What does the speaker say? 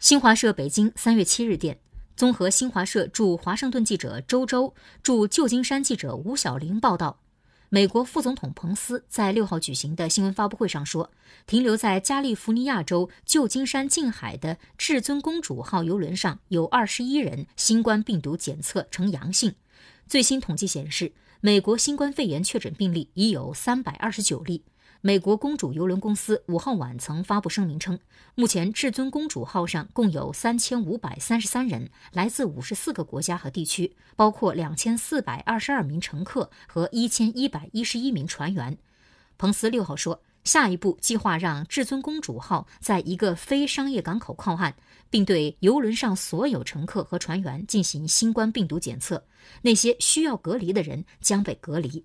新华社北京三月七日电，综合新华社驻华盛顿记者周周、驻旧金山记者吴晓玲报道。美国副总统彭斯在六号举行的新闻发布会上说，停留在加利福尼亚州旧金山近海的“至尊公主号”游轮上有二十一人新冠病毒检测呈阳性。最新统计显示，美国新冠肺炎确诊病例已有三百二十九例。美国公主邮轮公司五号晚曾发布声明称，目前至尊公主号上共有三千五百三十三人，来自五十四个国家和地区，包括两千四百二十二名乘客和一千一百一十一名船员。彭斯六号说，下一步计划让至尊公主号在一个非商业港口靠岸，并对游轮上所有乘客和船员进行新冠病毒检测，那些需要隔离的人将被隔离。